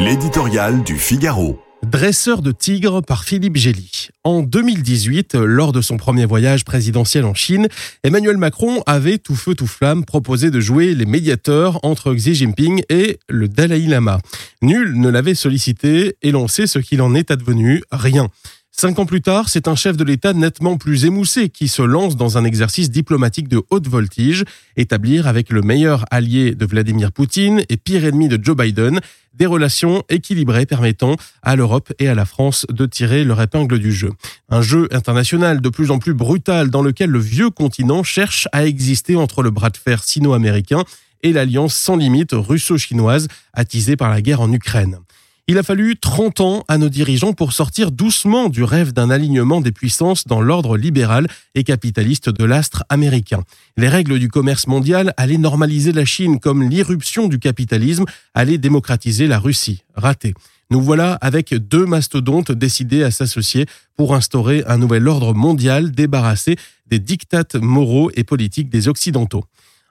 L'éditorial du Figaro. Dresseur de tigres par Philippe Gély. En 2018, lors de son premier voyage présidentiel en Chine, Emmanuel Macron avait tout feu tout flamme proposé de jouer les médiateurs entre Xi Jinping et le Dalai Lama. Nul ne l'avait sollicité et l'on sait ce qu'il en est advenu, rien. Cinq ans plus tard, c'est un chef de l'État nettement plus émoussé qui se lance dans un exercice diplomatique de haute voltige, établir avec le meilleur allié de Vladimir Poutine et pire ennemi de Joe Biden des relations équilibrées permettant à l'Europe et à la France de tirer leur épingle du jeu. Un jeu international de plus en plus brutal dans lequel le vieux continent cherche à exister entre le bras de fer sino-américain et l'alliance sans limite russo-chinoise attisée par la guerre en Ukraine. Il a fallu 30 ans à nos dirigeants pour sortir doucement du rêve d'un alignement des puissances dans l'ordre libéral et capitaliste de l'astre américain. Les règles du commerce mondial allaient normaliser la Chine comme l'irruption du capitalisme allait démocratiser la Russie. Raté. Nous voilà avec deux mastodontes décidés à s'associer pour instaurer un nouvel ordre mondial débarrassé des dictates moraux et politiques des Occidentaux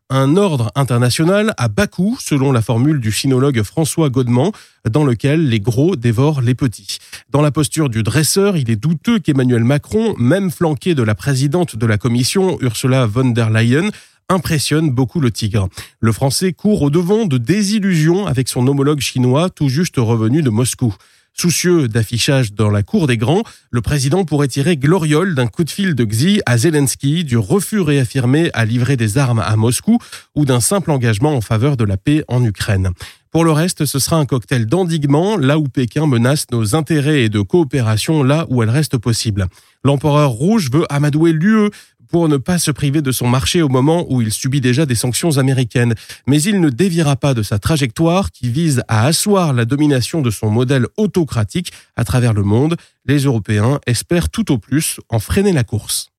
un ordre international à bas coût, selon la formule du chinologue François Godement, dans lequel les gros dévorent les petits. Dans la posture du dresseur, il est douteux qu'Emmanuel Macron, même flanqué de la présidente de la commission, Ursula von der Leyen, impressionne beaucoup le tigre. Le français court au devant de désillusions avec son homologue chinois tout juste revenu de Moscou. Soucieux d'affichage dans la cour des grands, le président pourrait tirer gloriole d'un coup de fil de Xi à Zelensky, du refus réaffirmé à livrer des armes à Moscou ou d'un simple engagement en faveur de la paix en Ukraine. Pour le reste, ce sera un cocktail d'endiguement, là où Pékin menace nos intérêts et de coopération, là où elle reste possible. L'empereur rouge veut amadouer l'UE, pour ne pas se priver de son marché au moment où il subit déjà des sanctions américaines. Mais il ne déviera pas de sa trajectoire qui vise à asseoir la domination de son modèle autocratique à travers le monde. Les Européens espèrent tout au plus en freiner la course.